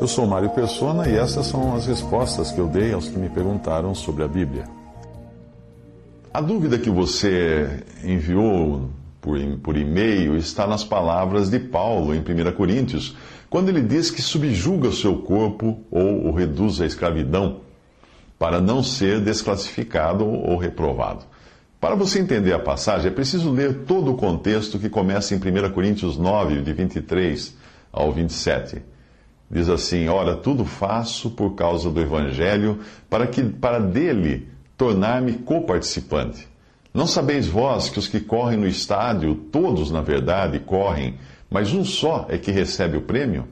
Eu sou Mário Persona e essas são as respostas que eu dei aos que me perguntaram sobre a Bíblia. A dúvida que você enviou por, por e-mail está nas palavras de Paulo em 1 Coríntios, quando ele diz que subjuga o seu corpo ou o reduz à escravidão para não ser desclassificado ou reprovado. Para você entender a passagem, é preciso ler todo o contexto que começa em 1 Coríntios 9, de 23 ao 27. Diz assim: Ora, tudo faço por causa do Evangelho, para que para dele tornar-me coparticipante. Não sabeis vós que os que correm no estádio, todos na verdade correm, mas um só é que recebe o prêmio?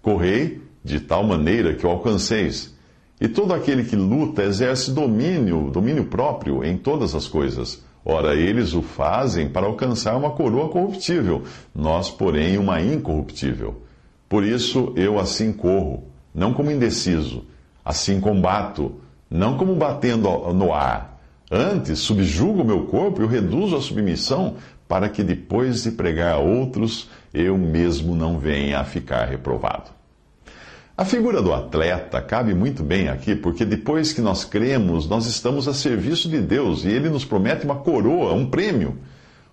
Correi de tal maneira que o alcanceis. E todo aquele que luta exerce domínio, domínio próprio em todas as coisas. Ora, eles o fazem para alcançar uma coroa corruptível, nós, porém, uma incorruptível. Por isso eu assim corro, não como indeciso, assim combato, não como batendo no ar. Antes subjugo o meu corpo e o reduzo à submissão, para que depois de pregar a outros, eu mesmo não venha a ficar reprovado. A figura do atleta cabe muito bem aqui, porque depois que nós cremos, nós estamos a serviço de Deus e ele nos promete uma coroa, um prêmio.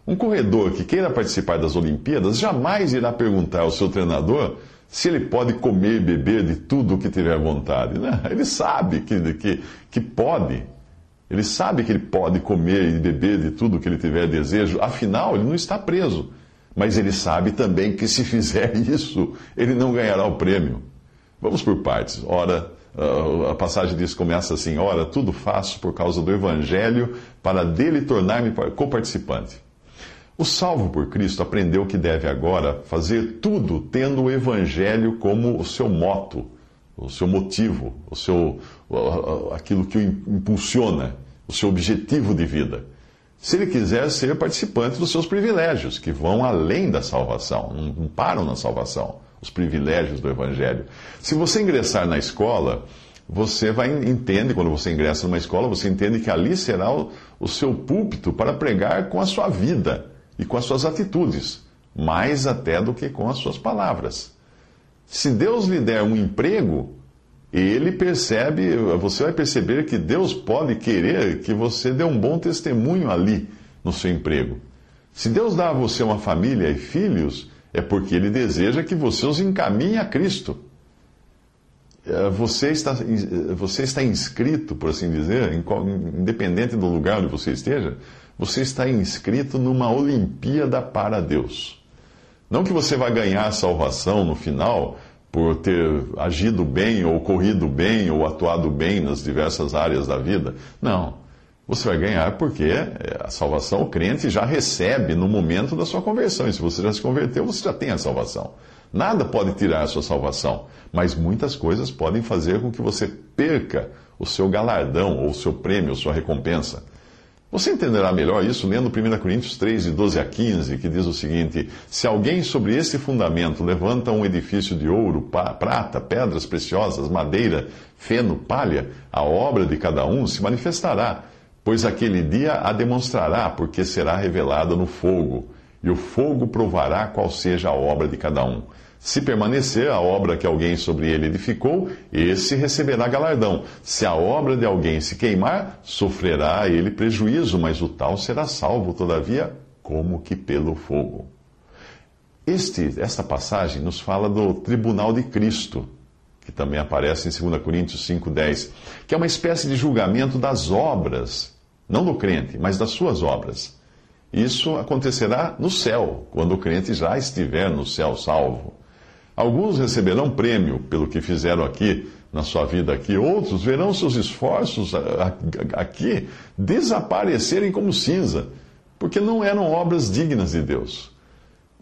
Um corredor que queira participar das Olimpíadas jamais irá perguntar ao seu treinador se ele pode comer e beber de tudo o que tiver vontade. Né? Ele sabe que, que, que pode. Ele sabe que ele pode comer e beber de tudo o que ele tiver desejo. Afinal, ele não está preso. Mas ele sabe também que se fizer isso, ele não ganhará o prêmio. Vamos por partes. Ora, a passagem diz começa assim: Ora, tudo faço por causa do Evangelho, para dele tornar-me coparticipante. O salvo por Cristo aprendeu que deve agora fazer tudo tendo o Evangelho como o seu moto, o seu motivo, o seu, aquilo que o impulsiona, o seu objetivo de vida. Se ele quiser ser participante dos seus privilégios, que vão além da salvação, não param na salvação, os privilégios do Evangelho. Se você ingressar na escola, você vai entende quando você ingressa numa escola, você entende que ali será o, o seu púlpito para pregar com a sua vida e com as suas atitudes, mais até do que com as suas palavras. Se Deus lhe der um emprego, ele percebe, você vai perceber que Deus pode querer que você dê um bom testemunho ali no seu emprego. Se Deus dá a você uma família e filhos, é porque ele deseja que você os encaminhe a Cristo. É, você está, você está inscrito, por assim dizer, independente do lugar onde você esteja, você está inscrito numa Olimpíada para Deus. Não que você vai ganhar salvação no final por ter agido bem, ou corrido bem, ou atuado bem nas diversas áreas da vida. Não. Você vai ganhar porque é, a salvação o crente já recebe no momento da sua conversão. E se você já se converteu, você já tem a salvação. Nada pode tirar a sua salvação, mas muitas coisas podem fazer com que você perca o seu galardão, ou o seu prêmio, ou sua recompensa. Você entenderá melhor isso lendo 1 Coríntios 3, de 12 a 15, que diz o seguinte: Se alguém sobre esse fundamento levanta um edifício de ouro, prata, pedras preciosas, madeira, feno, palha, a obra de cada um se manifestará, pois aquele dia a demonstrará, porque será revelada no fogo, e o fogo provará qual seja a obra de cada um. Se permanecer a obra que alguém sobre ele edificou, esse receberá galardão. Se a obra de alguém se queimar, sofrerá ele prejuízo, mas o tal será salvo, todavia, como que pelo fogo. Este, esta passagem nos fala do tribunal de Cristo, que também aparece em 2 Coríntios 5,10, que é uma espécie de julgamento das obras, não do crente, mas das suas obras. Isso acontecerá no céu, quando o crente já estiver no céu salvo. Alguns receberão prêmio pelo que fizeram aqui, na sua vida aqui, outros verão seus esforços aqui desaparecerem como cinza, porque não eram obras dignas de Deus.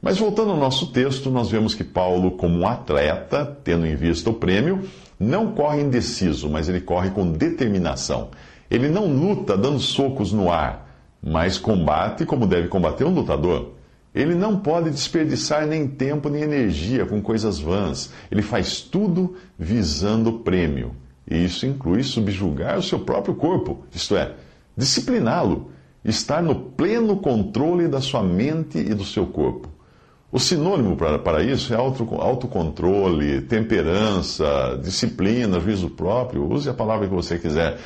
Mas voltando ao nosso texto, nós vemos que Paulo, como um atleta, tendo em vista o prêmio, não corre indeciso, mas ele corre com determinação. Ele não luta dando socos no ar, mas combate como deve combater um lutador. Ele não pode desperdiçar nem tempo nem energia com coisas vãs. Ele faz tudo visando o prêmio. E isso inclui subjugar o seu próprio corpo, isto é, discipliná-lo, estar no pleno controle da sua mente e do seu corpo. O sinônimo para, para isso é auto, autocontrole, temperança, disciplina, juízo próprio. Use a palavra que você quiser.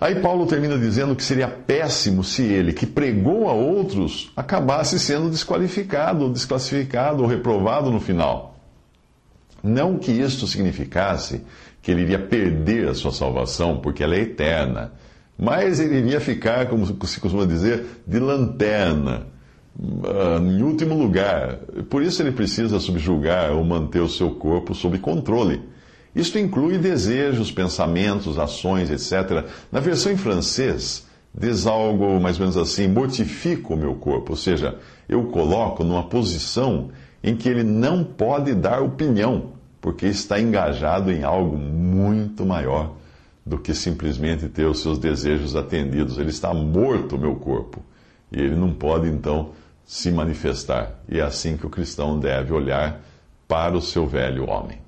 Aí Paulo termina dizendo que seria péssimo se ele, que pregou a outros, acabasse sendo desqualificado, desclassificado ou reprovado no final. Não que isto significasse que ele iria perder a sua salvação, porque ela é eterna, mas ele iria ficar, como se costuma dizer, de lanterna, ah, em último lugar. Por isso ele precisa subjugar ou manter o seu corpo sob controle isto inclui desejos, pensamentos, ações, etc. Na versão em francês, diz algo mais ou menos assim: mortifico o meu corpo, ou seja, eu coloco numa posição em que ele não pode dar opinião, porque está engajado em algo muito maior do que simplesmente ter os seus desejos atendidos. Ele está morto, o meu corpo, e ele não pode então se manifestar. E é assim que o cristão deve olhar para o seu velho homem.